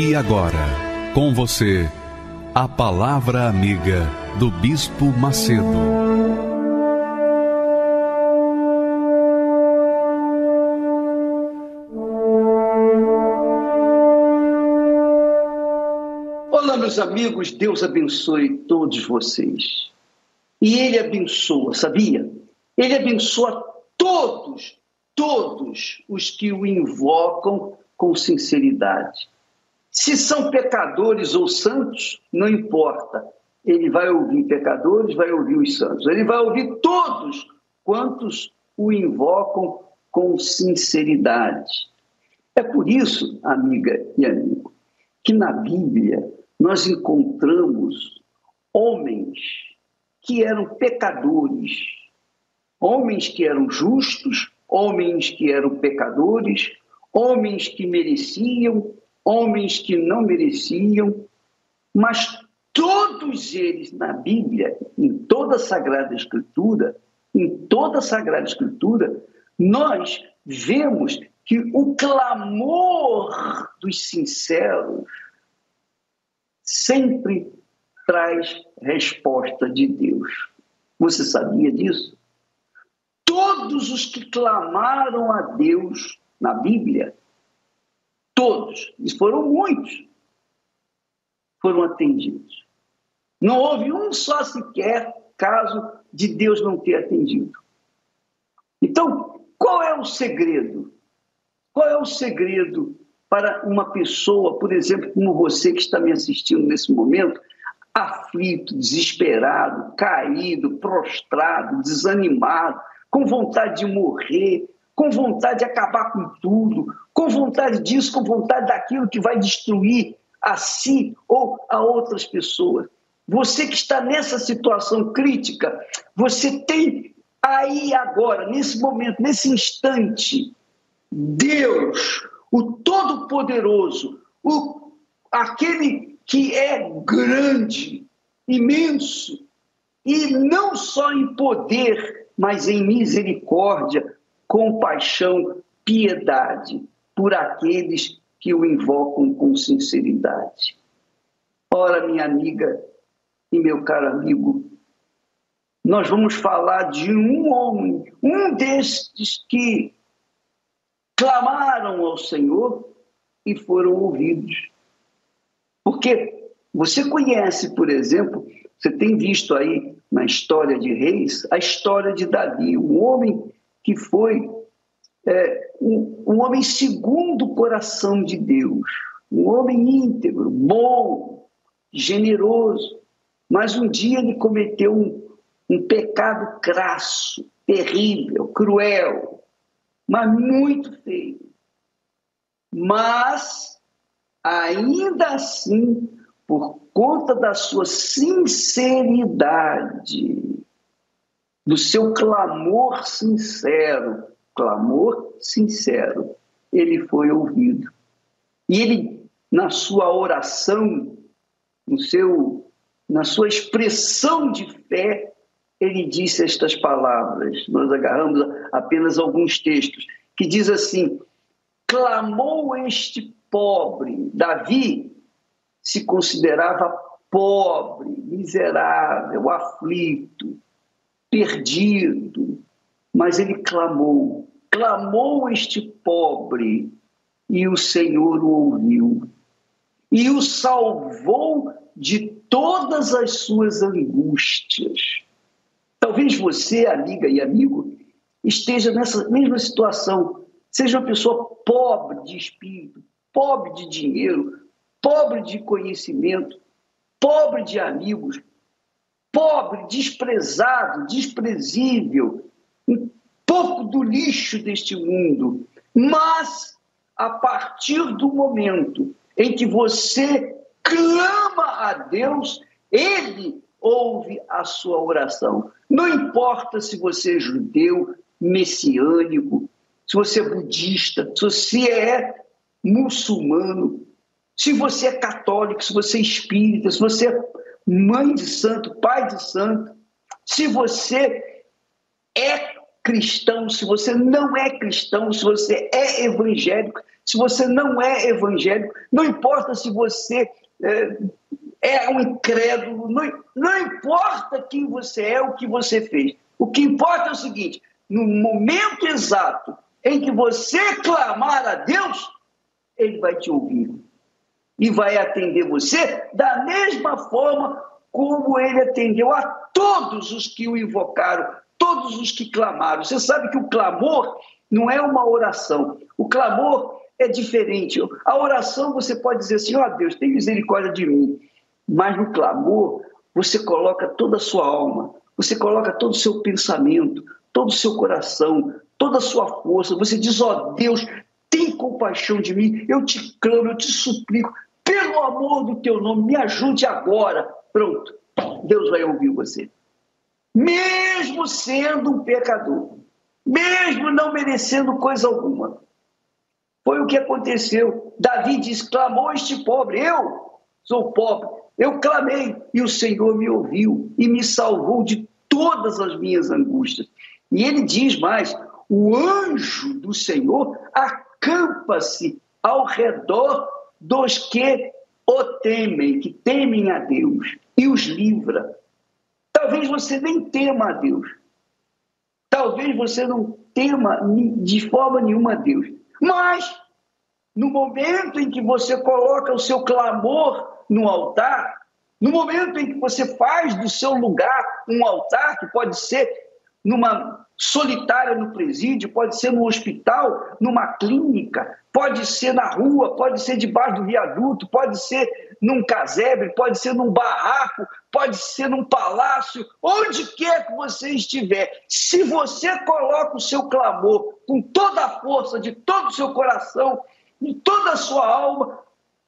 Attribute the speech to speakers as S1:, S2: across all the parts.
S1: E agora, com você, a Palavra Amiga do Bispo Macedo.
S2: Olá, meus amigos, Deus abençoe todos vocês. E Ele abençoa, sabia? Ele abençoa todos, todos os que o invocam com sinceridade. Se são pecadores ou santos, não importa. Ele vai ouvir pecadores, vai ouvir os santos. Ele vai ouvir todos quantos o invocam com sinceridade. É por isso, amiga e amigo, que na Bíblia nós encontramos homens que eram pecadores, homens que eram justos, homens que eram pecadores, homens que mereciam homens que não mereciam, mas todos eles na Bíblia, em toda a Sagrada Escritura, em toda a Sagrada Escritura, nós vemos que o clamor dos sinceros sempre traz resposta de Deus. Você sabia disso? Todos os que clamaram a Deus na Bíblia Todos, e foram muitos, foram atendidos. Não houve um só sequer caso de Deus não ter atendido. Então, qual é o segredo? Qual é o segredo para uma pessoa, por exemplo, como você que está me assistindo nesse momento, aflito, desesperado, caído, prostrado, desanimado, com vontade de morrer, com vontade de acabar com tudo, com vontade disso, com vontade daquilo que vai destruir a si ou a outras pessoas. Você que está nessa situação crítica, você tem aí agora, nesse momento, nesse instante, Deus, o Todo-Poderoso, o, aquele que é grande, imenso, e não só em poder, mas em misericórdia, compaixão, piedade por aqueles que o invocam com sinceridade. Ora, minha amiga e meu caro amigo, nós vamos falar de um homem, um destes que clamaram ao Senhor e foram ouvidos. Porque você conhece, por exemplo, você tem visto aí na história de Reis, a história de Davi, um homem que foi é, um, um homem segundo o coração de Deus, um homem íntegro, bom, generoso, mas um dia ele cometeu um, um pecado crasso, terrível, cruel, mas muito feio. Mas, ainda assim, por conta da sua sinceridade, do seu clamor sincero, clamor sincero, ele foi ouvido. E ele, na sua oração, no seu, na sua expressão de fé, ele disse estas palavras. Nós agarramos apenas alguns textos, que diz assim: clamou este pobre. Davi se considerava pobre, miserável, aflito perdido, mas ele clamou, clamou este pobre, e o Senhor o ouviu, e o salvou de todas as suas angústias. Talvez você, amiga e amigo, esteja nessa mesma situação, seja uma pessoa pobre de espírito, pobre de dinheiro, pobre de conhecimento, pobre de amigos, pobre, desprezado, desprezível, um pouco do lixo deste mundo. Mas a partir do momento em que você clama a Deus, Ele ouve a sua oração. Não importa se você é judeu, messiânico, se você é budista, se você é muçulmano, se você é católico, se você é espírita, se você é mãe de santo, pai de santo, se você é cristão, se você não é cristão, se você é evangélico, se você não é evangélico, não importa se você é, é um incrédulo, não, não importa quem você é, o que você fez. O que importa é o seguinte: no momento exato em que você clamar a Deus, Ele vai te ouvir e vai atender você da mesma forma como Ele atendeu a todos os que o invocaram, todos os que clamaram. Você sabe que o clamor não é uma oração. O clamor é diferente. A oração você pode dizer assim: ó oh, Deus, tem misericórdia de mim. Mas no clamor, você coloca toda a sua alma, você coloca todo o seu pensamento, todo o seu coração, toda a sua força. Você diz: ó oh, Deus, tem compaixão de mim, eu te clamo, eu te suplico, pelo amor do teu nome, me ajude agora. Pronto, Deus vai ouvir você. Mesmo sendo um pecador, mesmo não merecendo coisa alguma. Foi o que aconteceu. Davi diz: clamou este pobre, eu sou pobre, eu clamei e o Senhor me ouviu e me salvou de todas as minhas angústias. E ele diz mais: o anjo do Senhor acampa-se ao redor dos que o temem, que temem a Deus, e os livra. Talvez você nem tema a Deus. Talvez você não tema de forma nenhuma a Deus. Mas, no momento em que você coloca o seu clamor no altar, no momento em que você faz do seu lugar um altar, que pode ser numa solitária no presídio, pode ser no hospital, numa clínica, pode ser na rua, pode ser debaixo do viaduto, pode ser num casebre, pode ser num barraco, pode ser num palácio, onde quer que você estiver. Se você coloca o seu clamor com toda a força de todo o seu coração, em toda a sua alma,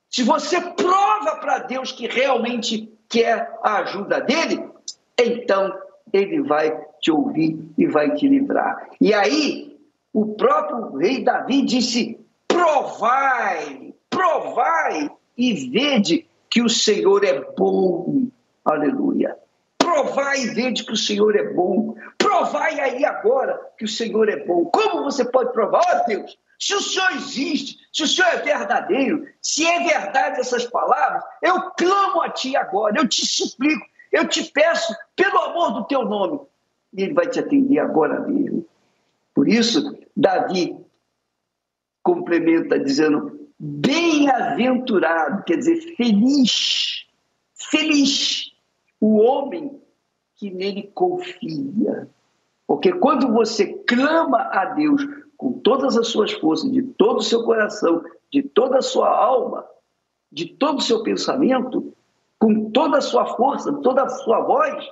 S2: se você prova para Deus que realmente quer a ajuda dele, então ele vai te ouvir e vai te livrar. E aí, o próprio rei Davi disse: provai, provai e vede que o Senhor é bom. Aleluia. Provai e vede que o Senhor é bom. Provai aí agora que o Senhor é bom. Como você pode provar? Ó oh, Deus, se o Senhor existe, se o Senhor é verdadeiro, se é verdade essas palavras, eu clamo a Ti agora, eu te suplico, eu te peço, pelo amor do Teu nome, e Ele vai te atender agora mesmo. Por isso, Davi complementa dizendo: bem-aventurado, quer dizer, feliz, feliz o homem que nele confia. Porque quando você clama a Deus com todas as suas forças, de todo o seu coração, de toda a sua alma, de todo o seu pensamento, com toda a sua força, toda a sua voz,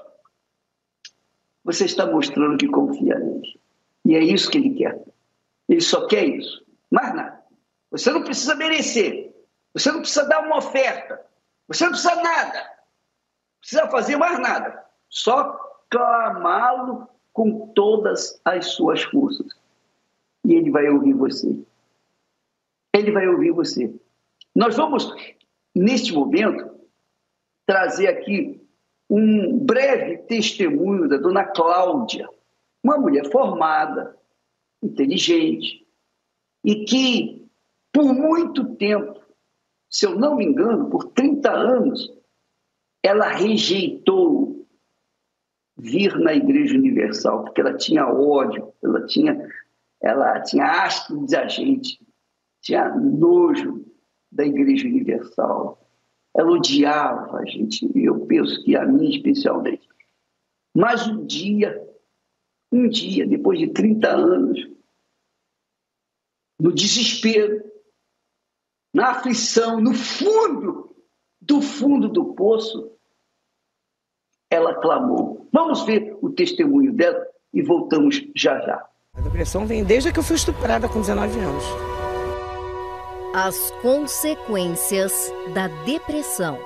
S2: você está mostrando que confia nele. E é isso que ele quer. Ele só quer isso. Mais nada. Você não precisa merecer. Você não precisa dar uma oferta. Você não precisa nada. Não precisa fazer mais nada. Só clamá-lo com todas as suas forças e ele vai ouvir você. Ele vai ouvir você. Nós vamos, neste momento, trazer aqui um breve testemunho da dona Cláudia, uma mulher formada, inteligente, e que, por muito tempo, se eu não me engano, por 30 anos, ela rejeitou vir na Igreja Universal, porque ela tinha ódio, ela tinha ela tinha asco de agente, tinha nojo da Igreja Universal. Ela odiava a gente, eu penso que a mim especialmente. Mas um dia, um dia, depois de 30 anos, no desespero, na aflição, no fundo, do fundo do poço, ela clamou. Vamos ver o testemunho dela e voltamos já já.
S3: A depressão vem desde que eu fui estuprada com 19 anos. As consequências da depressão.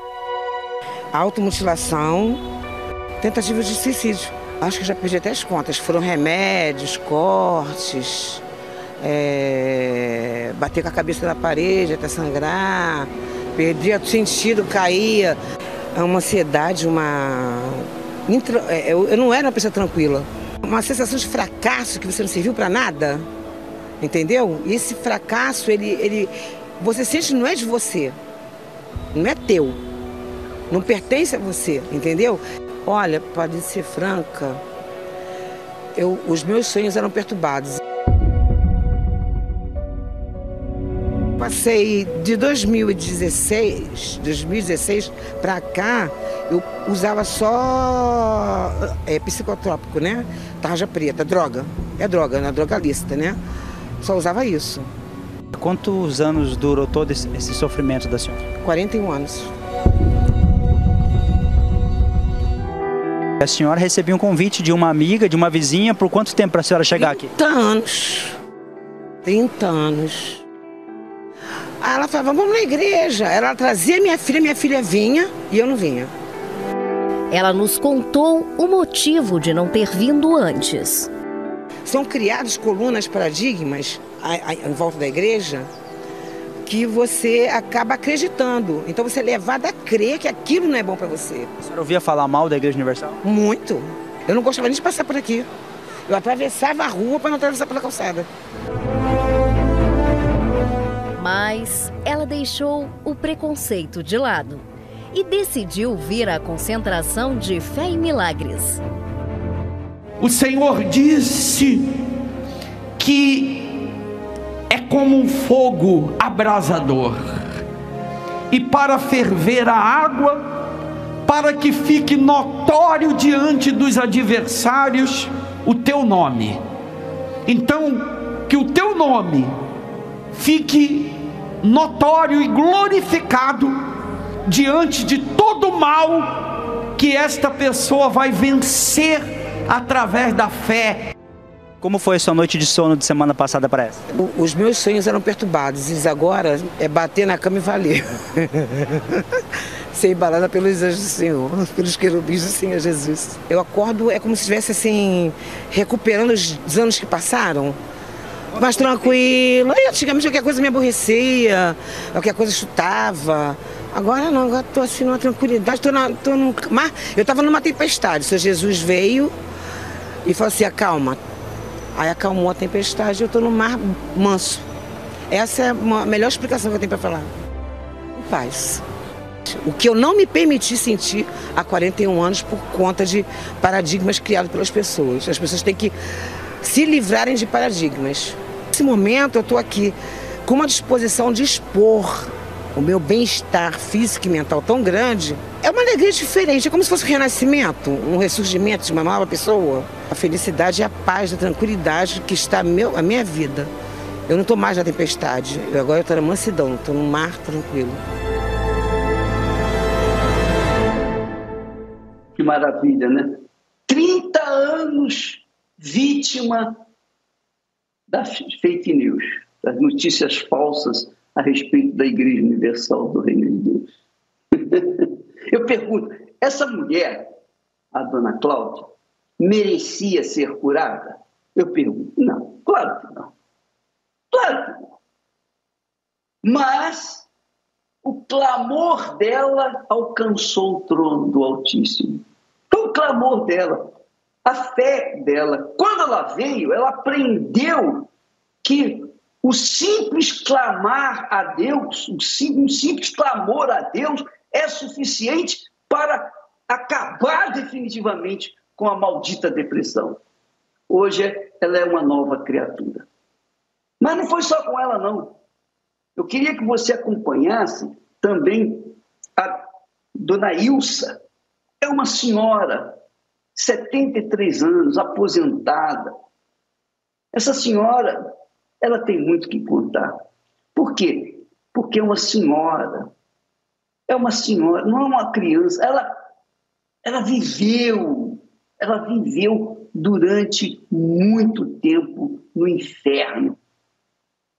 S4: Automutilação, tentativa de suicídio. Acho que já perdi até as contas. Foram remédios, cortes, é, bater com a cabeça na parede até sangrar, perdia o sentido, caía. É uma ansiedade, uma. É, eu não era uma pessoa tranquila. Uma sensação de fracasso que você não serviu para nada. Entendeu? E esse fracasso, ele, ele. Você sente não é de você. Não é teu. Não pertence a você, entendeu? Olha, pode ser franca, eu, os meus sonhos eram perturbados. Passei de 2016, 2016 para cá, eu usava só é, psicotrópico, né? Tarja preta, droga. É droga, na drogalista, né? Só usava isso.
S5: Quantos anos durou todo esse, sofrimento da senhora?
S4: 41 anos.
S5: A senhora recebeu um convite de uma amiga, de uma vizinha, por quanto tempo para a senhora chegar aqui?
S4: 30 anos. 30 anos. Aí ela falava, vamos na igreja. Ela trazia minha filha, minha filha vinha e eu não vinha.
S3: Ela nos contou o motivo de não ter vindo antes.
S4: São criados colunas, paradigmas em volta da igreja que você acaba acreditando. Então você é levado a crer que aquilo não é bom para você.
S5: A senhora ouvia falar mal da Igreja Universal?
S4: Muito. Eu não gostava nem de passar por aqui. Eu atravessava a rua para não atravessar pela calçada.
S3: Mas ela deixou o preconceito de lado e decidiu vir à concentração de fé e milagres.
S6: O Senhor disse que como um fogo abrasador. E para ferver a água, para que fique notório diante dos adversários o teu nome. Então, que o teu nome fique notório e glorificado diante de todo o mal que esta pessoa vai vencer através da fé
S5: como foi a sua noite de sono de semana passada para essa?
S4: Os meus sonhos eram perturbados e agora é bater na cama e valer. Ser embalada pelos anjos do Senhor, pelos querubins do Senhor Jesus. Eu acordo, é como se estivesse assim, recuperando os anos que passaram. Mais tranquilo. E antigamente qualquer coisa me aborrecia, qualquer coisa chutava. Agora não, agora estou assim numa tranquilidade, estou tô num. Eu estava numa tempestade. O Senhor Jesus veio e falou assim: acalma, Aí acalmou a tempestade e eu estou no mar manso. Essa é a melhor explicação que eu tenho para falar. Em paz. O que eu não me permiti sentir há 41 anos por conta de paradigmas criados pelas pessoas. As pessoas têm que se livrarem de paradigmas. Nesse momento eu estou aqui com uma disposição de expor o meu bem-estar físico e mental tão grande, é uma alegria diferente. É como se fosse um renascimento, um ressurgimento de uma nova pessoa. A felicidade e a paz, a tranquilidade que está a, meu, a minha vida. Eu não estou mais na tempestade, eu agora estou na mansidão, estou no mar tranquilo.
S2: Que maravilha, né? 30 anos vítima das fake news, das notícias falsas a respeito da Igreja Universal do Reino de Deus. Eu pergunto, essa mulher, a dona Cláudia, merecia ser curada? Eu pergunto, não, claro que não. Claro que não. Mas o clamor dela alcançou o trono do Altíssimo. Foi o clamor dela, a fé dela. Quando ela veio, ela aprendeu que o simples clamar a Deus, um simples clamor a Deus é suficiente para acabar definitivamente com a maldita depressão. Hoje ela é uma nova criatura. Mas não foi só com ela, não. Eu queria que você acompanhasse também a dona Ilsa. É uma senhora, 73 anos, aposentada. Essa senhora ela tem muito que contar. Por quê? Porque é uma senhora. É uma senhora, não é uma criança. Ela, ela viveu, ela viveu durante muito tempo no inferno.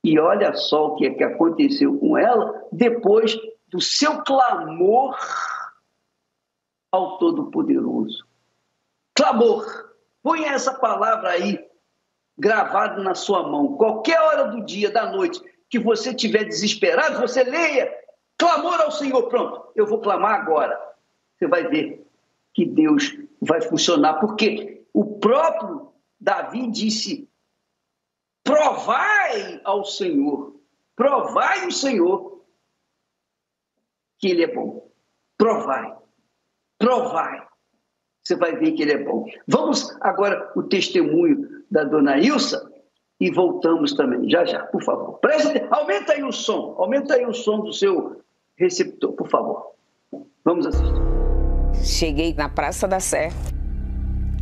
S2: E olha só o que, é que aconteceu com ela depois do seu clamor ao Todo-Poderoso. Clamor. Põe essa palavra aí, gravada na sua mão. Qualquer hora do dia, da noite, que você estiver desesperado, você leia. Clamor ao Senhor. Pronto, eu vou clamar agora. Você vai ver que Deus vai funcionar. Porque o próprio Davi disse: provai ao Senhor, provai o Senhor que Ele é bom. Provai, provai. Você vai ver que Ele é bom. Vamos agora o testemunho da dona Ilsa e voltamos também, já já, por favor. Preste, aumenta aí o som, aumenta aí o som do seu receptor, por favor. Vamos assistir.
S7: Cheguei na Praça da Sé,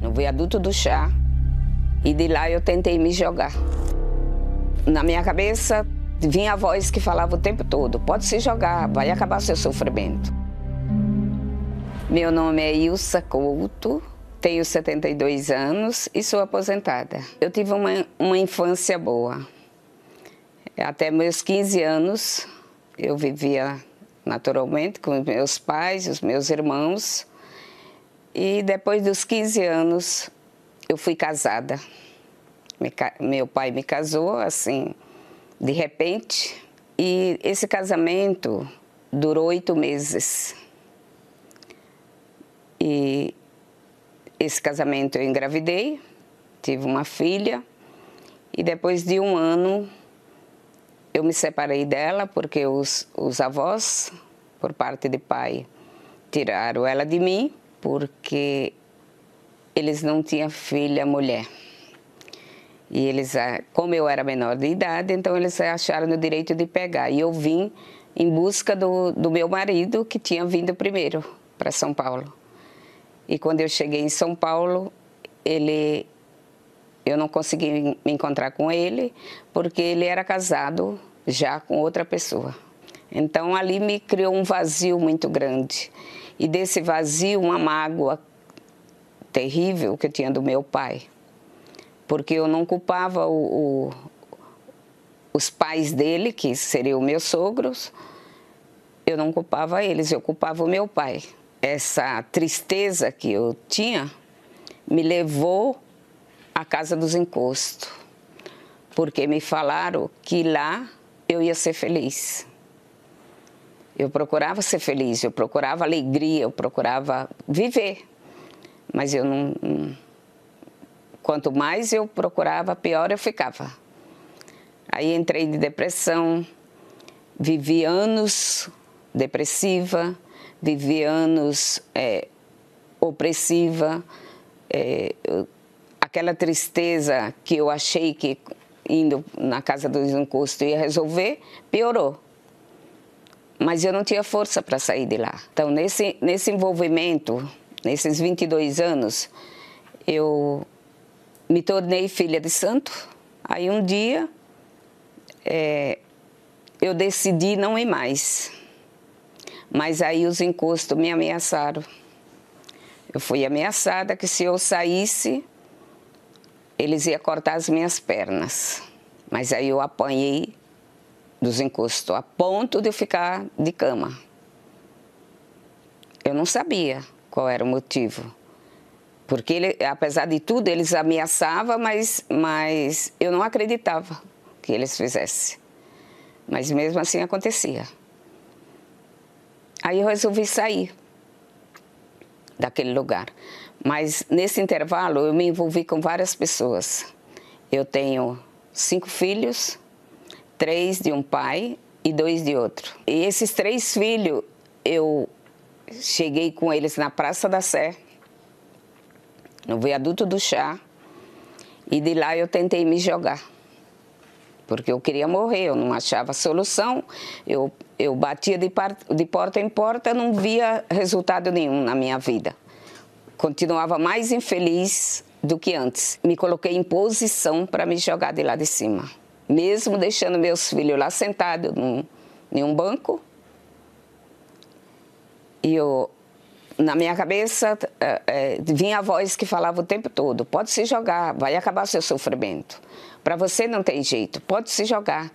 S7: no viaduto do chá, e de lá eu tentei me jogar. Na minha cabeça vinha a voz que falava o tempo todo: pode se jogar, vai acabar seu sofrimento. Meu nome é Ilsa Couto, tenho 72 anos e sou aposentada. Eu tive uma, uma infância boa. Até meus 15 anos eu vivia naturalmente com meus pais, os meus irmãos. E depois dos 15 anos eu fui casada meu pai me casou assim, de repente, e esse casamento durou oito meses. E esse casamento eu engravidei, tive uma filha, e depois de um ano eu me separei dela porque os, os avós, por parte de pai, tiraram ela de mim porque eles não tinham filha mulher. E eles, ah, como eu era menor de idade, então eles acharam no direito de pegar. E eu vim em busca do, do meu marido, que tinha vindo primeiro para São Paulo. E quando eu cheguei em São Paulo, ele, eu não consegui me encontrar com ele, porque ele era casado já com outra pessoa. Então ali me criou um vazio muito grande. E desse vazio, uma mágoa terrível que eu tinha do meu pai porque eu não culpava o, o, os pais dele, que seriam meus sogros, eu não culpava eles, eu culpava o meu pai. Essa tristeza que eu tinha me levou à casa dos encostos, porque me falaram que lá eu ia ser feliz. Eu procurava ser feliz, eu procurava alegria, eu procurava viver, mas eu não, Quanto mais eu procurava, pior eu ficava. Aí entrei de depressão, vivi anos depressiva, vivi anos é, opressiva, é, aquela tristeza que eu achei que indo na casa do encosto ia resolver, piorou. Mas eu não tinha força para sair de lá. Então, nesse, nesse envolvimento, nesses 22 anos, eu me tornei filha de santo. Aí um dia é, eu decidi não ir mais. Mas aí os encostos me ameaçaram. Eu fui ameaçada que se eu saísse, eles iam cortar as minhas pernas. Mas aí eu apanhei dos encostos, a ponto de eu ficar de cama. Eu não sabia qual era o motivo. Porque, ele, apesar de tudo, eles ameaçavam, mas, mas eu não acreditava que eles fizessem. Mas mesmo assim acontecia. Aí eu resolvi sair daquele lugar. Mas nesse intervalo eu me envolvi com várias pessoas. Eu tenho cinco filhos, três de um pai e dois de outro. E esses três filhos, eu cheguei com eles na Praça da Sé, no viaduto do chá, e de lá eu tentei me jogar. Porque eu queria morrer, eu não achava solução, eu, eu batia de, par, de porta em porta, não via resultado nenhum na minha vida. Continuava mais infeliz do que antes. Me coloquei em posição para me jogar de lá de cima. Mesmo deixando meus filhos lá sentados num, em um banco, e eu na minha cabeça é, é, vinha a voz que falava o tempo todo: pode se jogar, vai acabar seu sofrimento. Para você não tem jeito, pode se jogar,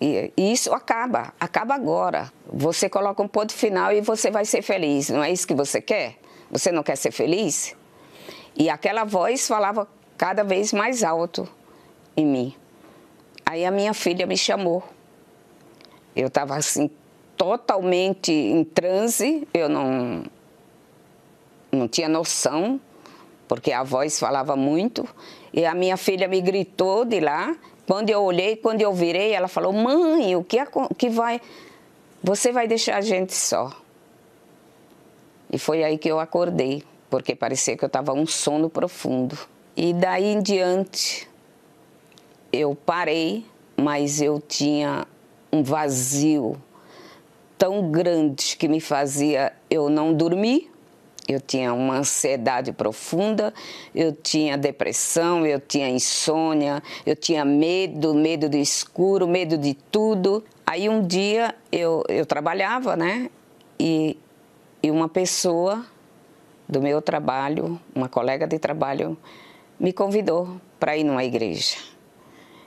S7: E, e isso acaba, acaba agora. Você coloca um ponto final e você vai ser feliz. Não é isso que você quer? Você não quer ser feliz? E aquela voz falava cada vez mais alto em mim. Aí a minha filha me chamou. Eu estava assim, totalmente em transe, eu não, não tinha noção, porque a voz falava muito. E a minha filha me gritou de lá. Quando eu olhei, quando eu virei, ela falou: Mãe, o que, que vai. Você vai deixar a gente só. E foi aí que eu acordei, porque parecia que eu estava um sono profundo. E daí em diante, eu parei, mas eu tinha um vazio tão grande que me fazia eu não dormir. Eu tinha uma ansiedade profunda, eu tinha depressão, eu tinha insônia, eu tinha medo, medo do escuro, medo de tudo. Aí um dia eu, eu trabalhava, né? E, e uma pessoa do meu trabalho, uma colega de trabalho, me convidou para ir numa igreja.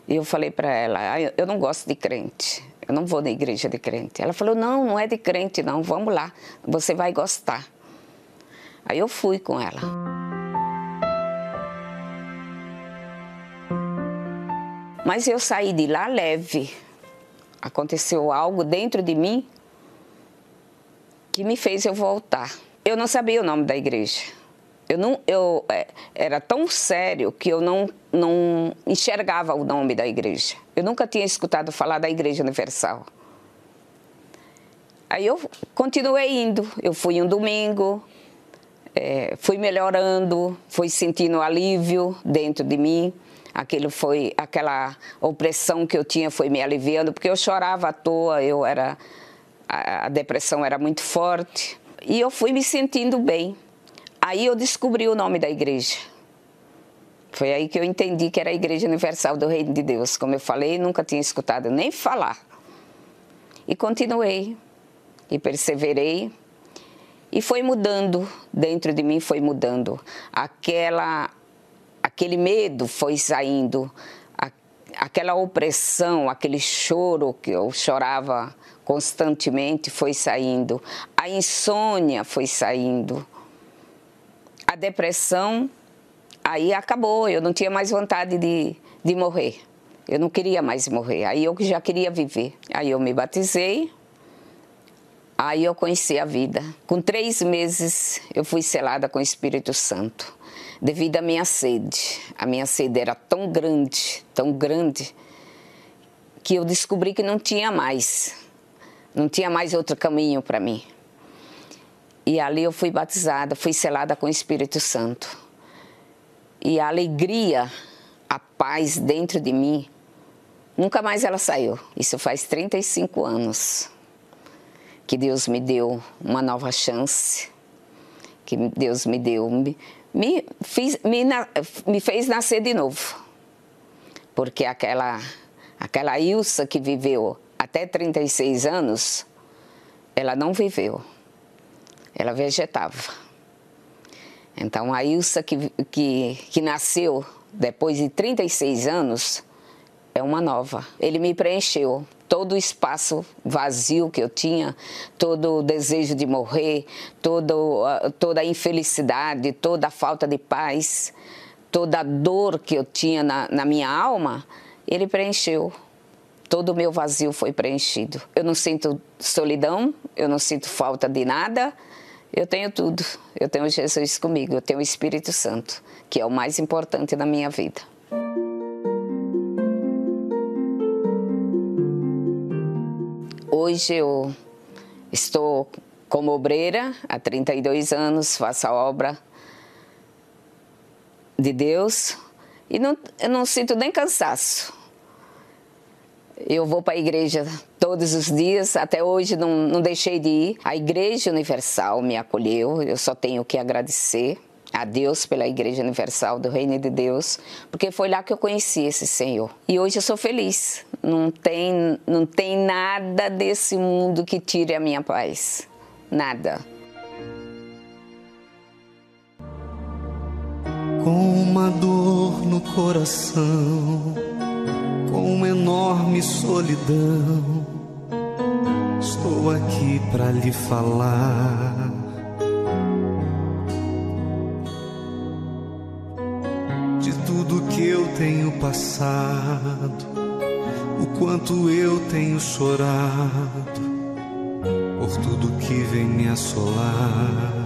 S7: E eu falei para ela: ah, eu não gosto de crente, eu não vou na igreja de crente. Ela falou: não, não é de crente, não, vamos lá, você vai gostar. Aí eu fui com ela. Mas eu saí de lá leve. Aconteceu algo dentro de mim que me fez eu voltar. Eu não sabia o nome da igreja. Eu não, eu é, era tão sério que eu não, não enxergava o nome da igreja. Eu nunca tinha escutado falar da Igreja Universal. Aí eu continuei indo. Eu fui um domingo, é, fui melhorando, fui sentindo alívio dentro de mim. Aquilo foi aquela opressão que eu tinha foi me aliviando porque eu chorava à toa. Eu era a, depressão era muito forte e eu fui me sentindo bem. Aí eu descobri o nome da igreja. Foi aí que eu entendi que era a Igreja Universal do Reino de Deus. Como eu falei, nunca tinha escutado nem falar. E continuei, e perseverei, e foi mudando, dentro de mim foi mudando. Aquela, aquele medo foi saindo, aquela opressão, aquele choro que eu chorava constantemente foi saindo, a insônia foi saindo a depressão, aí acabou, eu não tinha mais vontade de, de morrer. Eu não queria mais morrer, aí eu já queria viver. Aí eu me batizei, aí eu conheci a vida. Com três meses eu fui selada com o Espírito Santo, devido à minha sede. A minha sede era tão grande, tão grande, que eu descobri que não tinha mais, não tinha mais outro caminho para mim. E ali eu fui batizada, fui selada com o Espírito Santo. E a alegria, a paz dentro de mim, nunca mais ela saiu. Isso faz 35 anos que Deus me deu uma nova chance, que Deus me deu, me, me, fiz, me, me fez nascer de novo. Porque aquela, aquela Ilsa que viveu até 36 anos, ela não viveu ela vegetava. Então a Ilsa que, que, que nasceu depois de 36 anos é uma nova. Ele me preencheu todo o espaço vazio que eu tinha, todo o desejo de morrer, todo, toda a infelicidade, toda a falta de paz, toda a dor que eu tinha na, na minha alma, ele preencheu. Todo o meu vazio foi preenchido. Eu não sinto solidão, eu não sinto falta de nada, eu tenho tudo. Eu tenho Jesus comigo, eu tenho o Espírito Santo, que é o mais importante na minha vida. Hoje eu estou como obreira há 32 anos, faço a obra de Deus e não, eu não sinto nem cansaço. Eu vou para a igreja todos os dias, até hoje não, não deixei de ir. A Igreja Universal me acolheu, eu só tenho que agradecer a Deus pela Igreja Universal do Reino de Deus, porque foi lá que eu conheci esse Senhor. E hoje eu sou feliz. Não tem, não tem nada desse mundo que tire a minha paz. Nada.
S8: Com uma dor no coração
S9: com uma enorme solidão. Estou aqui para lhe falar. De tudo que eu tenho passado, o quanto eu tenho chorado, por tudo que vem me assolar.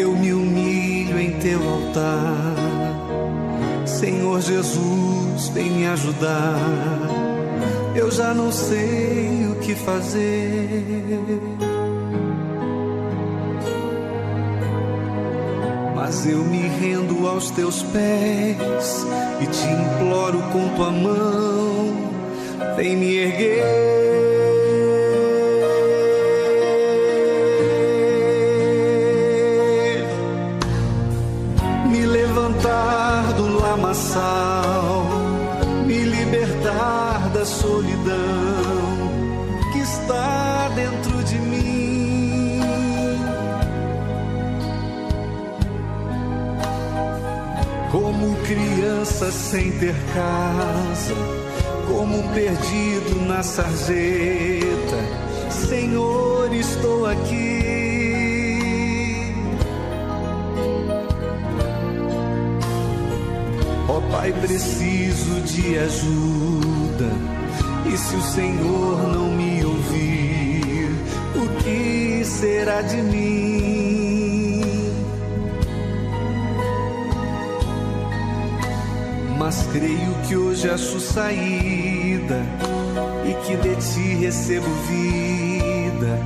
S9: Eu me humilho em teu altar. Senhor Jesus, vem me ajudar. Eu já não sei o que fazer. Mas eu me rendo aos teus pés e te imploro com tua mão. Vem me erguer. Sem ter casa, como um perdido na sarjeta, Senhor, estou aqui Ó oh, Pai, preciso de ajuda. E se o Senhor não me ouvir, o que será de mim? Creio que hoje acho saída e que de ti recebo vida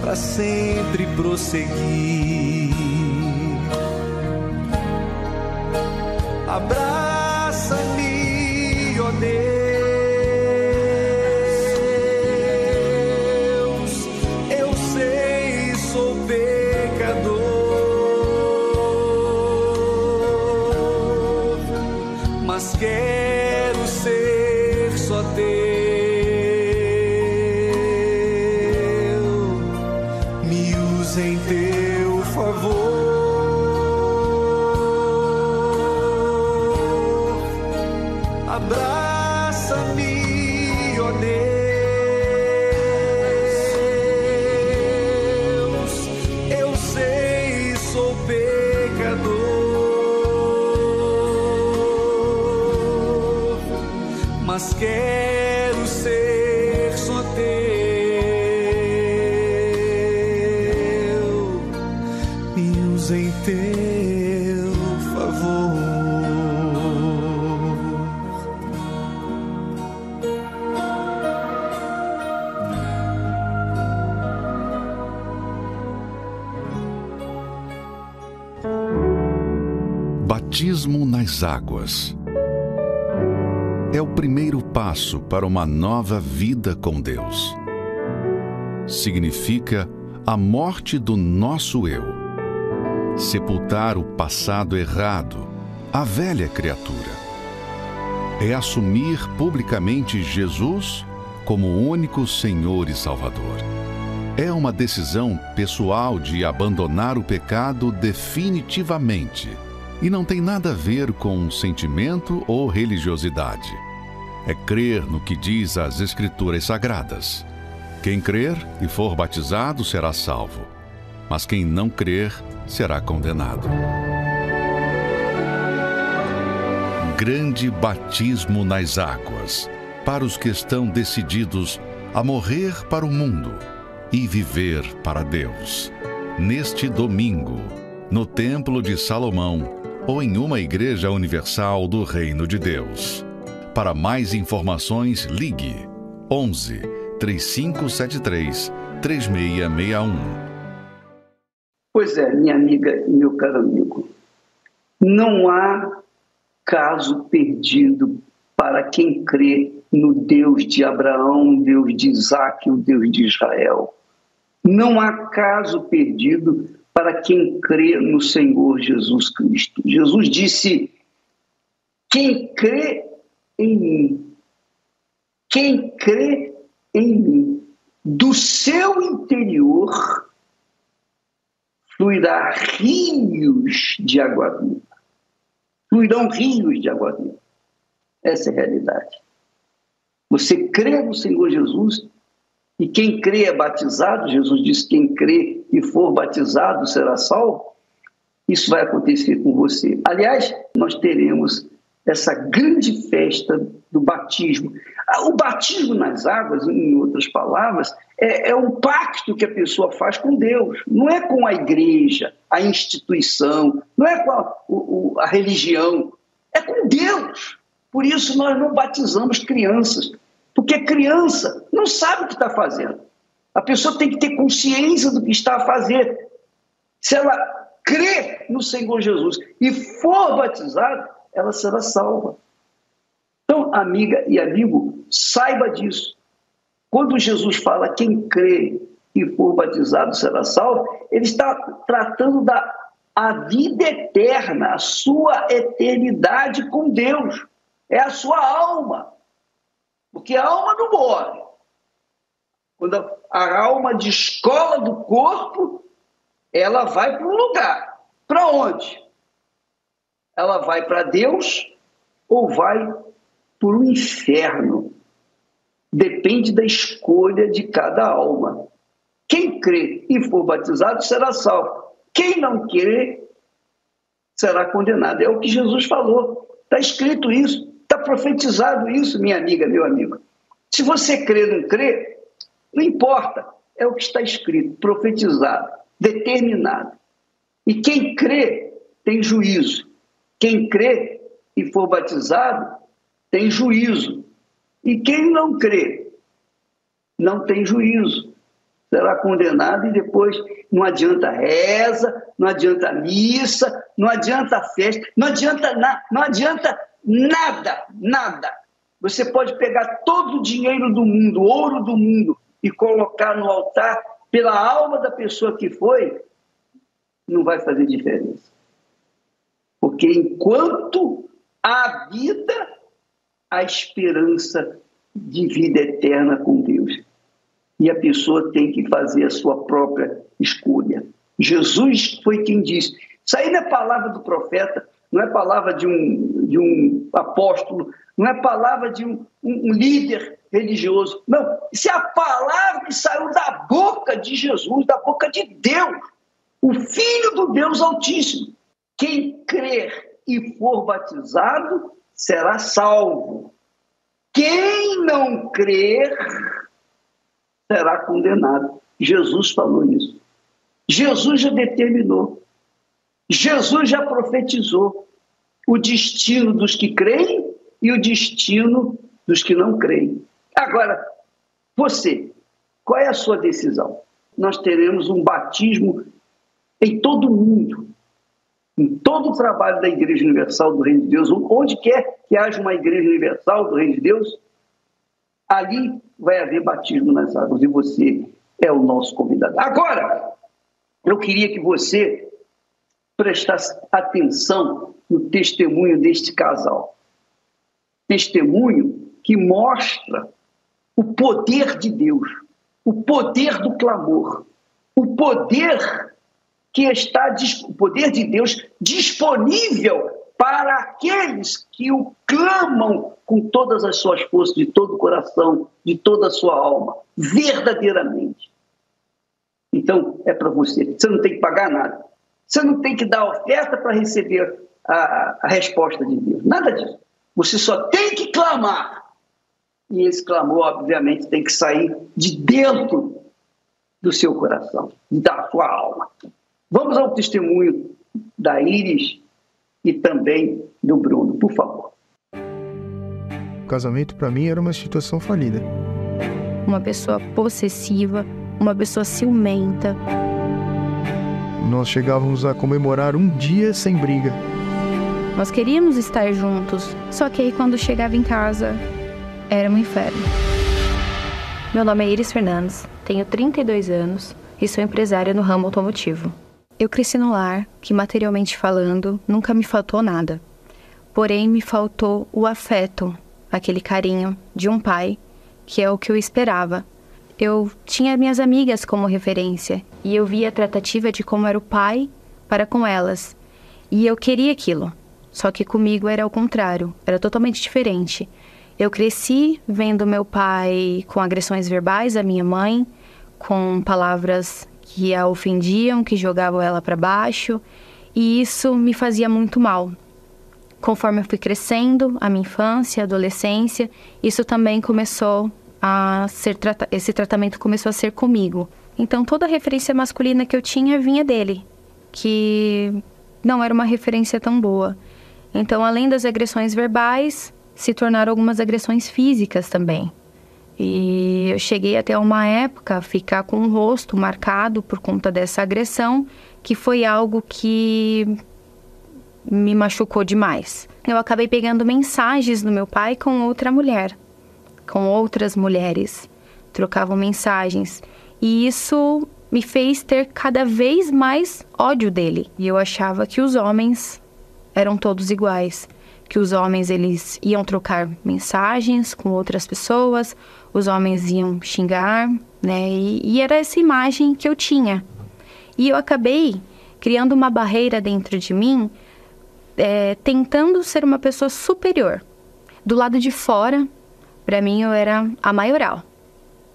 S9: para sempre prosseguir. Abraça-me, ó oh Deus.
S1: Águas. É o primeiro passo para uma nova vida com Deus. Significa a morte do nosso eu, sepultar o passado errado, a velha criatura. É assumir publicamente Jesus como único Senhor e Salvador. É uma decisão pessoal de abandonar o pecado definitivamente e não tem nada a ver com sentimento ou religiosidade. É crer no que diz as Escrituras Sagradas. Quem crer e for batizado será salvo, mas quem não crer será condenado. Grande batismo nas águas para os que estão decididos a morrer para o mundo e viver para Deus. Neste domingo, no Templo de Salomão, ou em uma igreja universal do Reino de Deus. Para mais informações, ligue 11 3573 3661.
S2: Pois é, minha amiga e meu caro amigo, não há caso perdido para quem crê no Deus de Abraão, Deus de Isaac, o Deus de Israel. Não há caso perdido para quem crê no Senhor Jesus Cristo. Jesus disse: quem crê em mim, quem crê em mim, do seu interior fluirá rios de água viva. fluirão rios de água viva. Essa é a realidade. Você crê no Senhor Jesus e quem crê é batizado, Jesus disse: quem crê e for batizado será salvo. Isso vai acontecer com você. Aliás, nós teremos essa grande festa do batismo. Ah, o batismo nas águas, em outras palavras, é, é, um pacto que a pessoa faz com Deus. Não é com a igreja, a instituição, não é com a, o, a religião, é com Deus. Por isso nós não batizamos crianças, porque criança não sabe o que está fazendo. A pessoa tem que ter consciência do que está a fazer. Se ela crê no Senhor Jesus e for batizada, ela será salva. Então, amiga e amigo, saiba disso. Quando Jesus fala quem crê e for batizado será salvo, ele está tratando da a vida eterna, a sua eternidade com Deus. É a sua alma. Porque a alma não morre. Quando a alma descola do corpo, ela vai para um lugar. Para onde? ela vai para Deus ou vai para o inferno. Depende da escolha de cada alma. Quem crê e for batizado será salvo. Quem não crê será condenado. É o que Jesus falou. Está escrito isso, está profetizado isso, minha amiga, meu amigo. Se você crê ou não crê, não importa. É o que está escrito, profetizado, determinado. E quem crê tem juízo. Quem crê e for batizado tem juízo. E quem não crê não tem juízo. Será condenado e depois não adianta reza, não adianta missa, não adianta festa, não adianta, na, não adianta nada, nada. Você pode pegar todo o dinheiro do mundo, ouro do mundo, e colocar no altar pela alma da pessoa que foi, não vai fazer diferença. Porque enquanto há vida, há esperança de vida eterna com Deus. E a pessoa tem que fazer a sua própria escolha. Jesus foi quem disse. Isso aí é palavra do profeta, não é palavra de um, de um apóstolo, não é palavra de um, um, um líder religioso. Não, isso é a palavra que saiu da boca de Jesus, da boca de Deus, o Filho do Deus Altíssimo. Quem crer e for batizado será salvo. Quem não crer será condenado. Jesus falou isso. Jesus já determinou. Jesus já profetizou o destino dos que creem e o destino dos que não creem. Agora, você, qual é a sua decisão? Nós teremos um batismo em todo o mundo em todo o trabalho da Igreja Universal do Reino de Deus, onde quer que haja uma Igreja Universal do Reino de Deus, ali vai haver batismo nas águas e você é o nosso convidado. Agora, eu queria que você prestasse atenção no testemunho deste casal. Testemunho que mostra o poder de Deus, o poder do clamor, o poder que está o poder de Deus disponível para aqueles que o clamam com todas as suas forças, de todo o coração, de toda a sua alma, verdadeiramente. Então, é para você. Você não tem que pagar nada. Você não tem que dar oferta para receber a, a resposta de Deus. Nada disso. Você só tem que clamar. E esse clamor, obviamente, tem que sair de dentro do seu coração, da sua alma. Vamos ao testemunho da Iris e também do Bruno, por favor.
S10: O casamento para mim era uma situação falida.
S11: Uma pessoa possessiva, uma pessoa ciumenta.
S10: Nós chegávamos a comemorar um dia sem briga.
S11: Nós queríamos estar juntos, só que aí quando chegava em casa, era um inferno. Meu nome é Iris Fernandes, tenho 32 anos e sou empresária no ramo automotivo. Eu cresci no lar que, materialmente falando, nunca me faltou nada. Porém, me faltou o afeto, aquele carinho de um pai, que é o que eu esperava. Eu tinha minhas amigas como referência e eu via a tratativa de como era o pai para com elas. E eu queria aquilo. Só que comigo era o contrário, era totalmente diferente. Eu cresci vendo meu pai com agressões verbais à minha mãe, com palavras que a ofendiam, que jogavam ela para baixo, e isso me fazia muito mal. Conforme eu fui crescendo, a minha infância, a adolescência, isso também começou a ser esse tratamento começou a ser comigo. Então toda a referência masculina que eu tinha vinha dele, que não era uma referência tão boa. Então, além das agressões verbais, se tornaram algumas agressões físicas também. E eu cheguei até uma época a ficar com o rosto marcado por conta dessa agressão, que foi algo que me machucou demais. Eu acabei pegando mensagens do meu pai com outra mulher, com outras mulheres. Trocavam mensagens. E isso me fez ter cada vez mais ódio dele. E eu achava que os homens eram todos iguais, que os homens eles iam trocar mensagens com outras pessoas, os homens iam xingar, né? E, e era essa imagem que eu tinha. E eu acabei criando uma barreira dentro de mim, é, tentando ser uma pessoa superior. Do lado de fora, para mim eu era a maioral.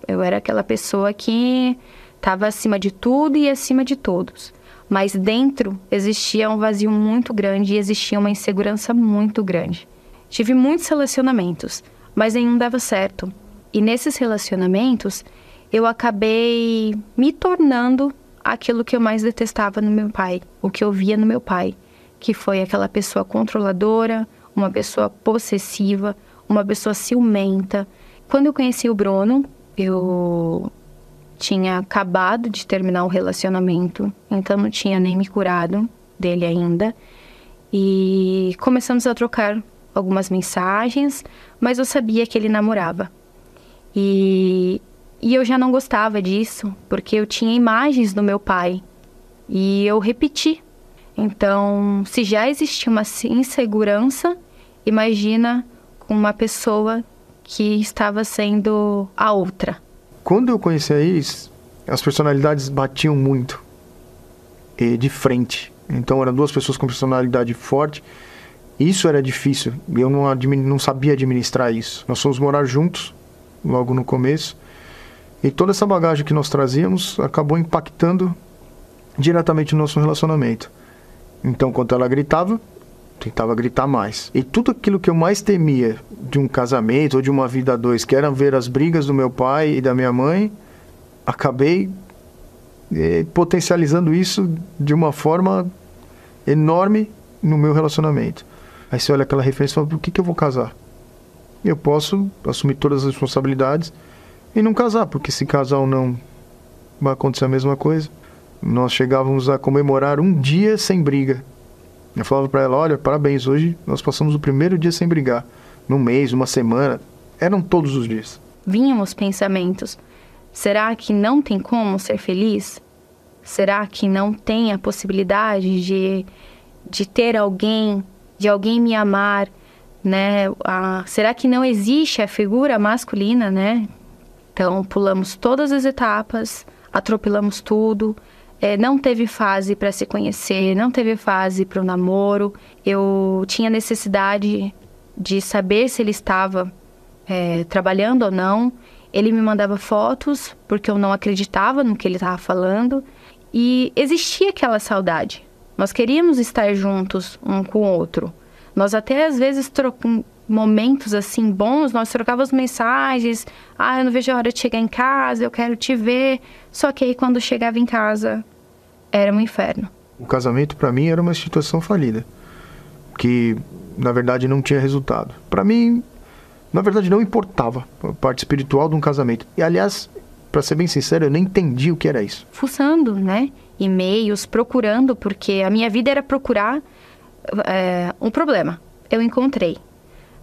S11: Eu era aquela pessoa que estava acima de tudo e acima de todos. Mas dentro existia um vazio muito grande e existia uma insegurança muito grande. Tive muitos relacionamentos, mas nenhum dava certo. E nesses relacionamentos, eu acabei me tornando aquilo que eu mais detestava no meu pai, o que eu via no meu pai, que foi aquela pessoa controladora, uma pessoa possessiva, uma pessoa ciumenta. Quando eu conheci o Bruno, eu tinha acabado de terminar o relacionamento, então não tinha nem me curado dele ainda. E começamos a trocar algumas mensagens, mas eu sabia que ele namorava. E, e eu já não gostava disso, porque eu tinha imagens do meu pai e eu repeti. Então, se já existia uma insegurança, imagina com uma pessoa que estava sendo a outra.
S10: Quando eu conheci a Iris, as personalidades batiam muito e de frente. Então eram duas pessoas com personalidade forte. Isso era difícil. Eu não, não sabia administrar isso. Nós fomos morar juntos logo no começo. E toda essa bagagem que nós trazíamos acabou impactando diretamente o nosso relacionamento. Então, quando ela gritava, tentava gritar mais. E tudo aquilo que eu mais temia de um casamento ou de uma vida a dois, que era ver as brigas do meu pai e da minha mãe, acabei eh, potencializando isso de uma forma enorme no meu relacionamento. Aí você olha aquela referência e fala: por que, que eu vou casar? Eu posso assumir todas as responsabilidades e não casar, porque se casar ou não vai acontecer a mesma coisa. Nós chegávamos a comemorar um dia sem briga eu falava para ela: olha, parabéns, hoje nós passamos o primeiro dia sem brigar. Num mês, uma semana, eram todos os dias.
S11: Vinham os pensamentos: será que não tem como ser feliz? Será que não tem a possibilidade de, de ter alguém, de alguém me amar? Né? Ah, será que não existe a figura masculina, né? Então, pulamos todas as etapas, atropelamos tudo, é, não teve fase para se conhecer, não teve fase para o namoro. Eu tinha necessidade de saber se ele estava é, trabalhando ou não. Ele me mandava fotos porque eu não acreditava no que ele estava falando e existia aquela saudade. Nós queríamos estar juntos um com o outro. Nós até às vezes trocamos momentos assim bons, nós trocávamos mensagens. Ah, eu não vejo a hora de chegar em casa, eu quero te ver. Só que aí quando chegava em casa, era um inferno.
S10: O casamento para mim era uma situação falida, que na verdade não tinha resultado. Para mim, na verdade não importava a parte espiritual de um casamento. E aliás, para ser bem sincero, eu nem entendi o que era isso.
S11: Fuçando, né? E-mails, procurando, porque a minha vida era procurar é, um problema. Eu encontrei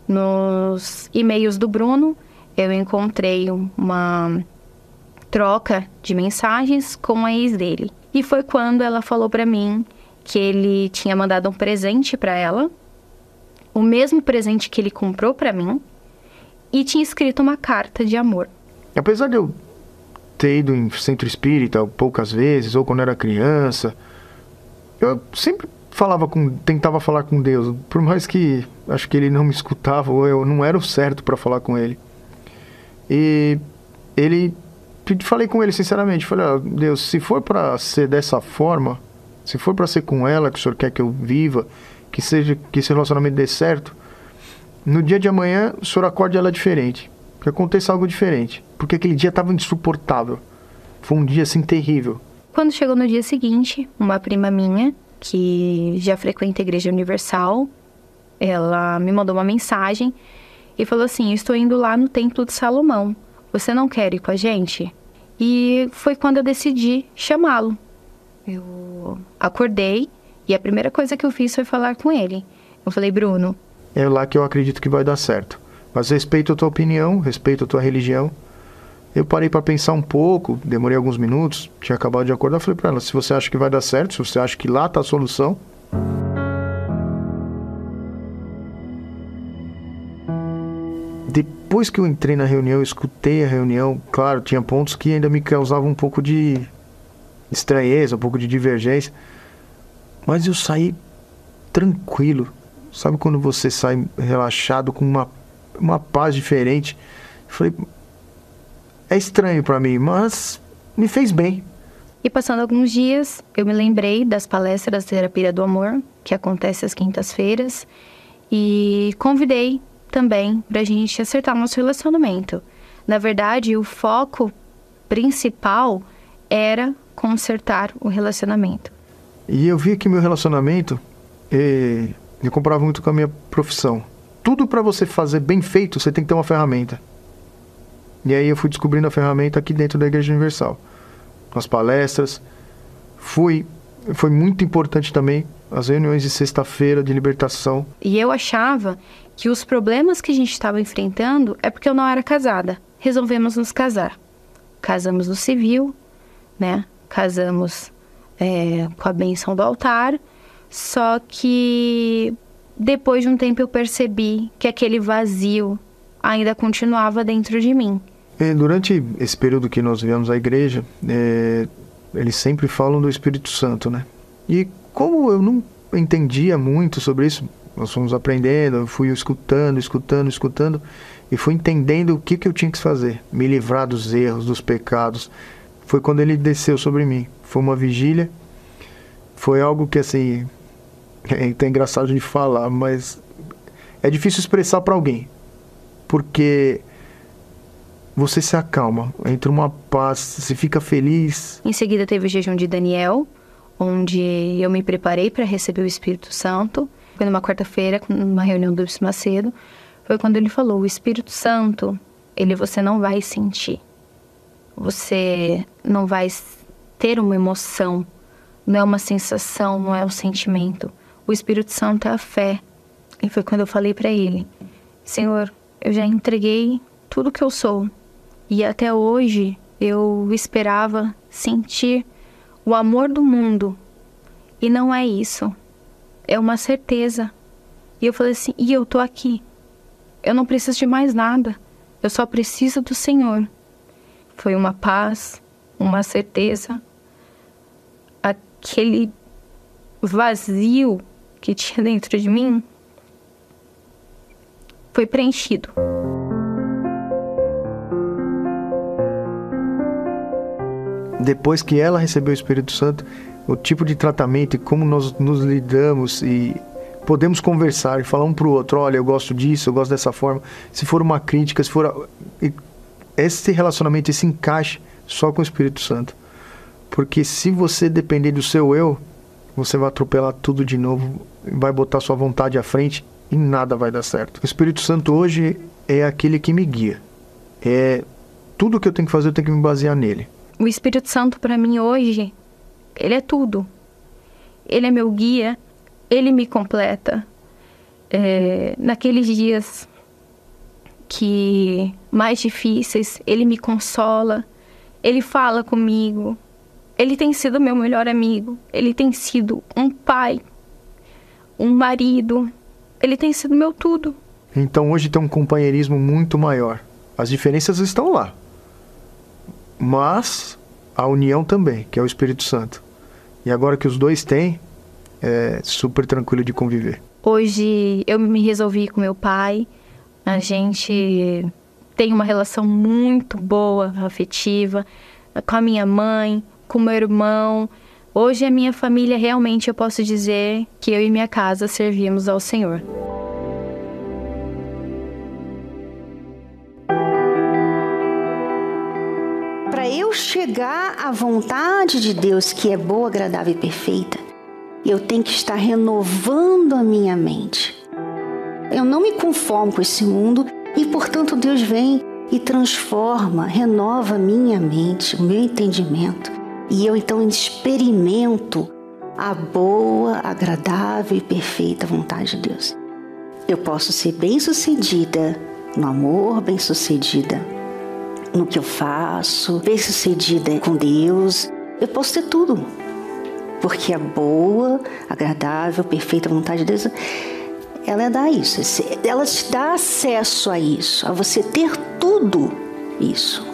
S11: nos e-mails do Bruno, eu encontrei uma troca de mensagens com a ex dele. E foi quando ela falou para mim que ele tinha mandado um presente para ela, o mesmo presente que ele comprou para mim, e tinha escrito uma carta de amor.
S10: Apesar de eu ter ido em centro espírita poucas vezes, ou quando era criança, eu sempre falava com, tentava falar com Deus, por mais que acho que ele não me escutava, ou eu não era o certo para falar com ele. E ele falei com ele sinceramente, falei: oh, "Deus, se for para ser dessa forma, se for para ser com ela que o Senhor quer que eu viva, que seja que esse relacionamento dê certo, no dia de amanhã o Senhor acorde ela diferente, que aconteça algo diferente, porque aquele dia estava insuportável. Foi um dia assim terrível.
S11: Quando chegou no dia seguinte, uma prima minha, que já frequenta a Igreja Universal, ela me mandou uma mensagem e falou assim: Estou indo lá no Templo de Salomão. Você não quer ir com a gente? E foi quando eu decidi chamá-lo. Eu acordei e a primeira coisa que eu fiz foi falar com ele. Eu falei, Bruno.
S10: É lá que eu acredito que vai dar certo. Mas respeito a tua opinião, respeito a tua religião. Eu parei para pensar um pouco, demorei alguns minutos, tinha acabado de acordar, falei para ela: se você acha que vai dar certo, se você acha que lá tá a solução. Depois que eu entrei na reunião, eu escutei a reunião, claro, tinha pontos que ainda me causavam um pouco de estranheza, um pouco de divergência. Mas eu saí tranquilo. Sabe quando você sai relaxado com uma, uma paz diferente? falei, é estranho para mim, mas me fez bem.
S11: E passando alguns dias, eu me lembrei das palestras da Terapia do Amor, que acontece às quintas-feiras, e convidei também para a gente acertar nosso relacionamento. Na verdade, o foco principal era consertar o relacionamento.
S10: E eu vi que meu relacionamento eh, me comprava muito com a minha profissão. Tudo para você fazer bem feito, você tem que ter uma ferramenta. E aí eu fui descobrindo a ferramenta aqui dentro da Igreja Universal. As palestras. Fui. Foi muito importante também as reuniões de sexta-feira de libertação.
S11: E eu achava que os problemas que a gente estava enfrentando é porque eu não era casada. Resolvemos nos casar. Casamos no civil, né? casamos é, com a benção do altar, só que depois de um tempo eu percebi que aquele vazio ainda continuava dentro de mim.
S10: Durante esse período que nós viemos à igreja, é, eles sempre falam do Espírito Santo, né? E como eu não entendia muito sobre isso, nós fomos aprendendo, eu fui escutando, escutando, escutando, e fui entendendo o que, que eu tinha que fazer, me livrar dos erros, dos pecados, foi quando ele desceu sobre mim. Foi uma vigília. Foi algo que, assim, é até engraçado de falar, mas é difícil expressar para alguém. Porque você se acalma, entra uma paz, você fica feliz.
S11: Em seguida teve o jejum de Daniel, onde eu me preparei para receber o Espírito Santo. Foi numa quarta-feira, numa reunião do Bispo Macedo, foi quando ele falou: "O Espírito Santo, ele você não vai sentir você não vai ter uma emoção, não é uma sensação, não é um sentimento. O Espírito Santo é a fé. E foi quando eu falei para ele: Senhor, eu já entreguei tudo que eu sou. E até hoje eu esperava sentir o amor do mundo. E não é isso. É uma certeza. E eu falei assim: e eu tô aqui. Eu não preciso de mais nada. Eu só preciso do Senhor. Foi uma paz, uma certeza. Aquele vazio que tinha dentro de mim foi preenchido.
S10: Depois que ela recebeu o Espírito Santo, o tipo de tratamento e como nós nos lidamos e podemos conversar e falar um para o outro, olha, eu gosto disso, eu gosto dessa forma. Se for uma crítica, se for esse relacionamento, esse encaixe só com o Espírito Santo. Porque se você depender do seu eu, você vai atropelar tudo de novo, vai botar sua vontade à frente e nada vai dar certo. O Espírito Santo hoje é aquele que me guia. É tudo que eu tenho que fazer, eu tenho que me basear nele.
S11: O Espírito Santo para mim hoje, ele é tudo. Ele é meu guia, ele me completa. É, naqueles dias que mais difíceis, ele me consola, ele fala comigo. Ele tem sido meu melhor amigo, ele tem sido um pai, um marido, ele tem sido meu tudo.
S10: Então hoje tem um companheirismo muito maior. As diferenças estão lá. Mas a união também, que é o Espírito Santo. E agora que os dois têm, é super tranquilo de conviver.
S11: Hoje eu me resolvi com meu pai, a gente tem uma relação muito boa, afetiva, com a minha mãe, com meu irmão. Hoje a minha família realmente eu posso dizer que eu e minha casa servimos ao Senhor.
S12: Para eu chegar à vontade de Deus, que é boa, agradável e perfeita, eu tenho que estar renovando a minha mente. Eu não me conformo com esse mundo e, portanto, Deus vem e transforma, renova minha mente, o meu entendimento. E eu então experimento a boa, agradável e perfeita vontade de Deus. Eu posso ser bem-sucedida no amor, bem-sucedida no que eu faço, bem-sucedida com Deus. Eu posso ter tudo. Porque a boa, agradável, perfeita vontade de Deus ela dá isso, ela te dá acesso a isso, a você ter tudo isso.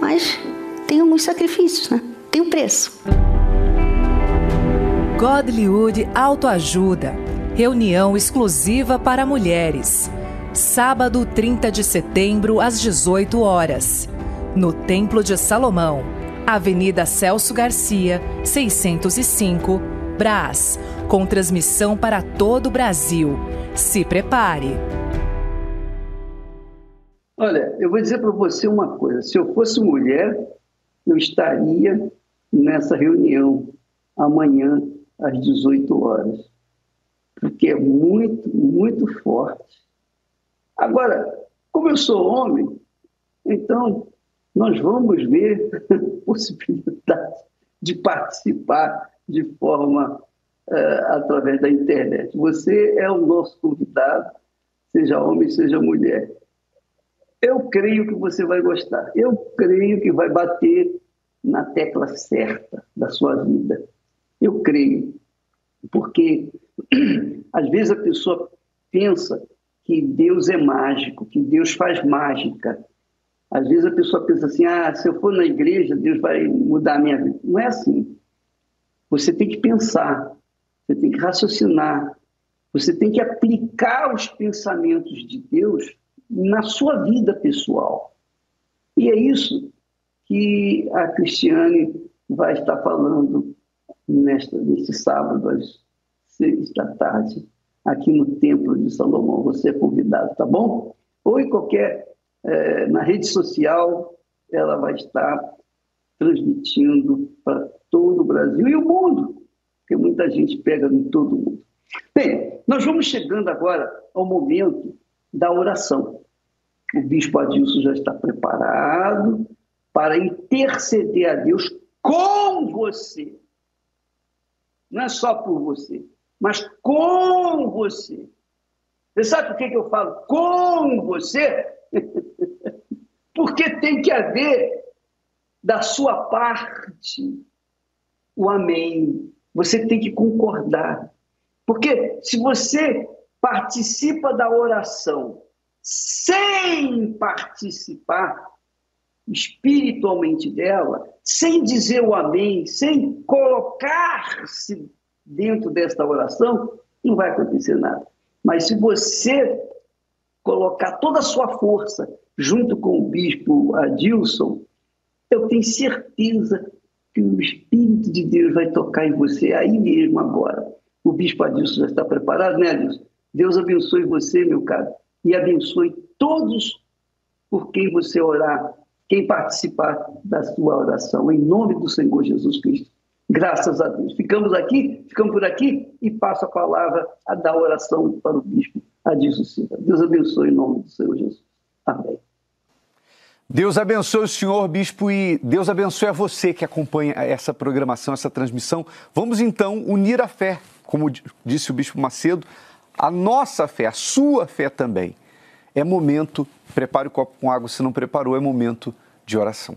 S12: Mas tem alguns sacrifícios, né? Tem um preço.
S13: Godlywood Autoajuda. Reunião exclusiva para mulheres. Sábado 30 de setembro, às 18 horas. No Templo de Salomão, Avenida Celso Garcia, 605, Brás com transmissão para todo o Brasil. Se prepare.
S2: Olha, eu vou dizer para você uma coisa: se eu fosse mulher, eu estaria nessa reunião amanhã às 18 horas, porque é muito, muito forte. Agora, como eu sou homem, então nós vamos ver possibilidade de participar de forma uh, através da internet. Você é o nosso convidado, seja homem, seja mulher. Eu creio que você vai gostar. Eu creio que vai bater na tecla certa da sua vida. Eu creio. Porque às vezes a pessoa pensa que Deus é mágico, que Deus faz mágica. Às vezes a pessoa pensa assim: ah, se eu for na igreja, Deus vai mudar a minha vida. Não é assim. Você tem que pensar você tem que raciocinar, você tem que aplicar os pensamentos de Deus na sua vida pessoal. E é isso que a Cristiane vai estar falando nesta, neste sábado, às seis da tarde, aqui no Templo de Salomão. Você é convidado, tá bom? Ou em qualquer, é, na rede social, ela vai estar transmitindo para todo o Brasil e o mundo porque muita gente pega em todo mundo. Bem, nós vamos chegando agora ao momento da oração. O bispo Adilson já está preparado para interceder a Deus com você. Não é só por você, mas com você. Você sabe por que eu falo com você? Porque tem que haver da sua parte o amém, você tem que concordar. Porque se você participa da oração sem participar espiritualmente dela, sem dizer o amém, sem colocar-se dentro desta oração, não vai acontecer nada. Mas se você colocar toda a sua força junto com o bispo Adilson, eu tenho certeza que o Espírito de Deus vai tocar em você aí mesmo agora. O bispo Adilson já está preparado, né, Adilson? Deus abençoe você, meu caro, e abençoe todos por quem você orar, quem participar da sua oração, em nome do Senhor Jesus Cristo. Graças a Deus. Ficamos aqui, ficamos por aqui e passo a palavra a dar oração para o bispo Adilson Silva. Deus abençoe em nome do Senhor Jesus. Amém.
S9: Deus abençoe o senhor, bispo, e Deus abençoe a você que acompanha essa programação, essa transmissão. Vamos então unir a fé, como disse o bispo Macedo, a nossa fé, a sua fé também. É momento, prepare o copo com água, se não preparou, é momento de oração.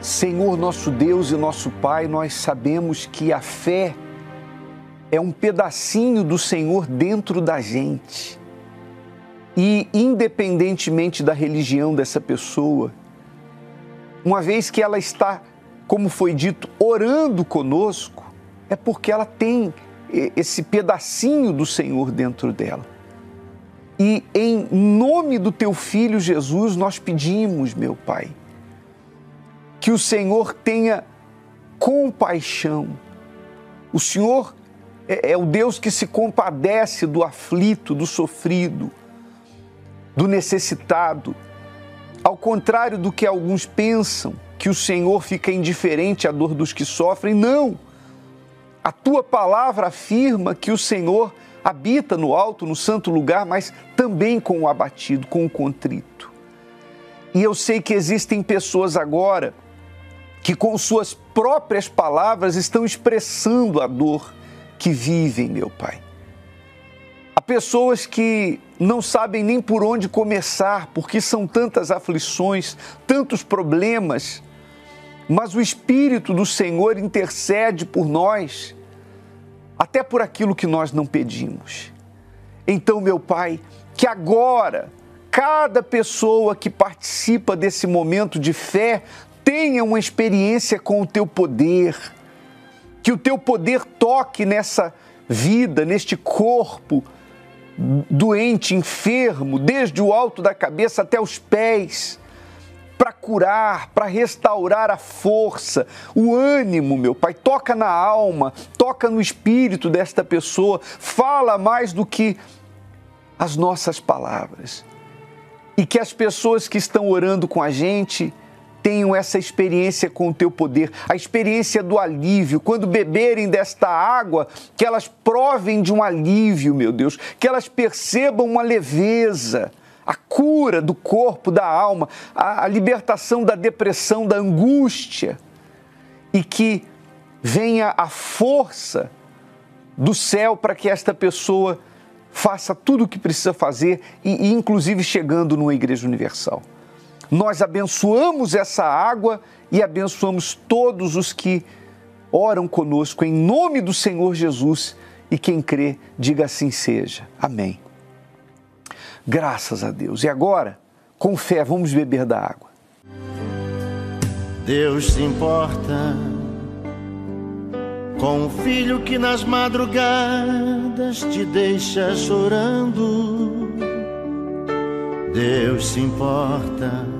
S9: Senhor nosso Deus e nosso Pai, nós sabemos que a fé é um pedacinho do Senhor dentro da gente. E, independentemente da religião dessa pessoa, uma vez que ela está, como foi dito, orando conosco, é porque ela tem esse pedacinho do Senhor dentro dela. E em nome do teu filho Jesus, nós pedimos, meu Pai, que o Senhor tenha compaixão. O Senhor é, é, o Deus que se compadece do aflito, do sofrido, do necessitado. Ao contrário do que alguns pensam, que o Senhor fica indiferente à dor dos que sofrem, não. A tua palavra afirma que o Senhor habita no alto, no santo lugar, mas também com o abatido, com o contrito. E eu sei que existem pessoas agora que, com suas próprias palavras, estão expressando a dor que vivem, meu Pai. Há pessoas que não sabem nem por onde começar, porque são tantas aflições, tantos problemas, mas o Espírito do Senhor intercede por nós, até por aquilo que nós não pedimos. Então, meu Pai, que agora cada pessoa que participa desse momento de fé tenha uma experiência com o teu poder que o teu poder toque nessa vida, neste corpo doente, enfermo, desde o alto da cabeça até os pés, para curar, para restaurar a força, o ânimo, meu Pai. Toca na alma, toca no espírito desta pessoa, fala mais do que as nossas palavras. E que as pessoas que estão orando com a gente tenham essa experiência com o teu poder, a experiência do alívio. Quando beberem desta água, que elas provem de um alívio, meu Deus, que elas percebam uma leveza, a cura do corpo, da alma, a, a libertação da depressão, da angústia, e que venha a força do céu para que esta pessoa faça tudo o que precisa fazer e, e inclusive chegando numa igreja universal. Nós abençoamos essa água e abençoamos todos os que oram conosco em nome do Senhor Jesus. E quem crê, diga assim seja. Amém. Graças a Deus. E agora, com fé, vamos beber da água.
S14: Deus se importa com o filho que nas madrugadas te deixa chorando. Deus se importa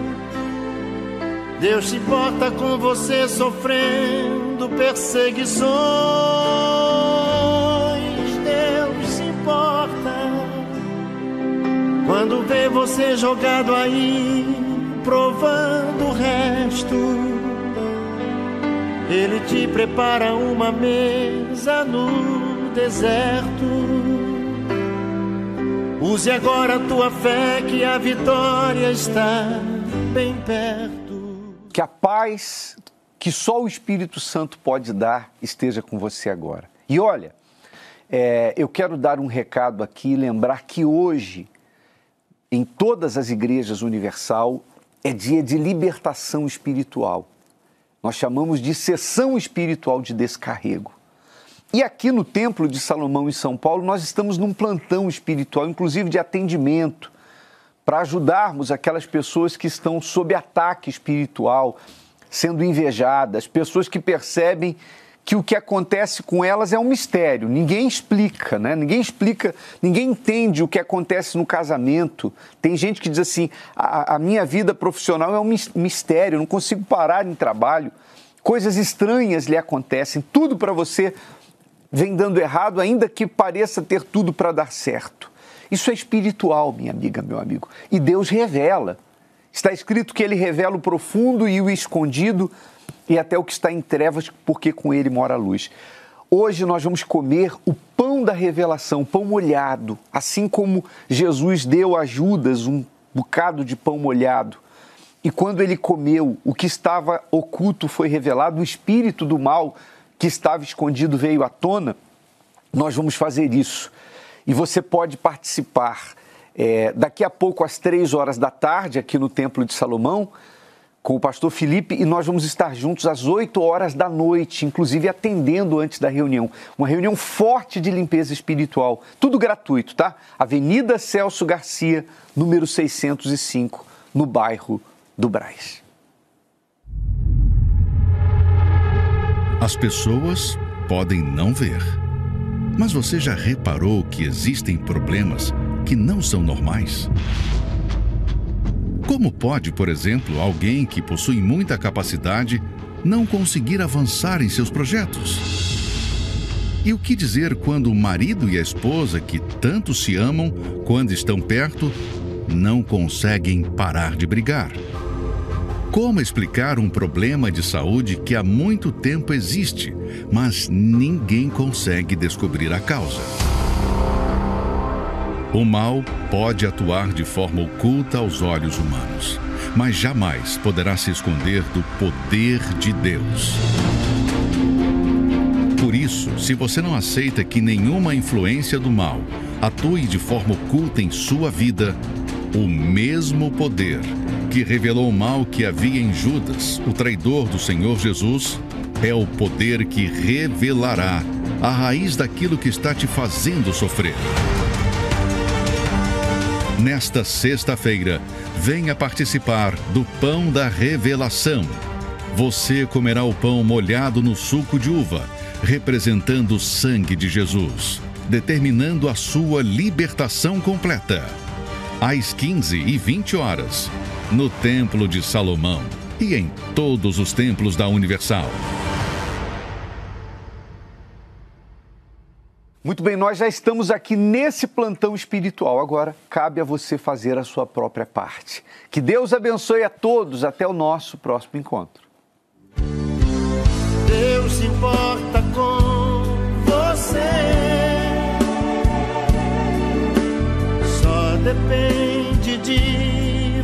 S14: Deus se importa com você sofrendo perseguições. Deus se importa quando vê você jogado aí, provando o resto. Ele te prepara uma mesa no deserto. Use agora a tua fé que a vitória está bem perto
S9: que a paz que só o Espírito Santo pode dar esteja com você agora. E olha, é, eu quero dar um recado aqui lembrar que hoje, em todas as igrejas universal, é dia de libertação espiritual. Nós chamamos de sessão espiritual de descarrego. E aqui no Templo de Salomão, em São Paulo, nós estamos num plantão espiritual, inclusive de atendimento para ajudarmos aquelas pessoas que estão sob ataque espiritual, sendo invejadas, pessoas que percebem que o que acontece com elas é um mistério, ninguém explica, né? Ninguém explica, ninguém entende o que acontece no casamento. Tem gente que diz assim: a, a minha vida profissional é um mistério, não consigo parar em trabalho, coisas estranhas lhe acontecem, tudo para você vem dando errado, ainda que pareça ter tudo para dar certo. Isso é espiritual, minha amiga, meu amigo. E Deus revela. Está escrito que ele revela o profundo e o escondido e até o que está em trevas, porque com ele mora a luz. Hoje nós vamos comer o pão da revelação, pão molhado, assim como Jesus deu a Judas um bocado de pão molhado. E quando ele comeu, o que estava oculto foi revelado, o espírito do mal que estava escondido veio à tona. Nós vamos fazer isso. E você pode participar é, daqui a pouco, às três horas da tarde, aqui no Templo de Salomão com o pastor Felipe e nós vamos estar juntos às 8 horas da noite, inclusive atendendo antes da reunião. Uma reunião forte de limpeza espiritual. Tudo gratuito, tá? Avenida Celso Garcia, número 605, no bairro do Braz.
S1: As pessoas podem não ver. Mas você já reparou que existem problemas que não são normais? Como pode, por exemplo, alguém que possui muita capacidade não conseguir avançar em seus projetos? E o que dizer quando o marido e a esposa, que tanto se amam, quando estão perto, não conseguem parar de brigar? Como explicar um problema de saúde que há muito tempo existe, mas ninguém consegue descobrir a causa? O mal pode atuar de forma oculta aos olhos humanos, mas jamais poderá se esconder do poder de Deus. Por isso, se você não aceita que nenhuma influência do mal atue de forma oculta em sua vida, o mesmo poder que revelou o mal que havia em Judas, o traidor do Senhor Jesus, é o poder que revelará a raiz daquilo que está te fazendo sofrer. Nesta sexta-feira, venha participar do Pão da Revelação. Você comerá o pão molhado no suco de uva, representando o sangue de Jesus, determinando a sua libertação completa. Às 15 e 20 horas, no Templo de Salomão e em todos os templos da Universal.
S9: Muito bem, nós já estamos aqui nesse plantão espiritual. Agora cabe a você fazer a sua própria parte. Que Deus abençoe a todos. Até o nosso próximo encontro.
S14: Deus se importa com você. Só depende de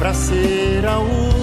S14: para ser a última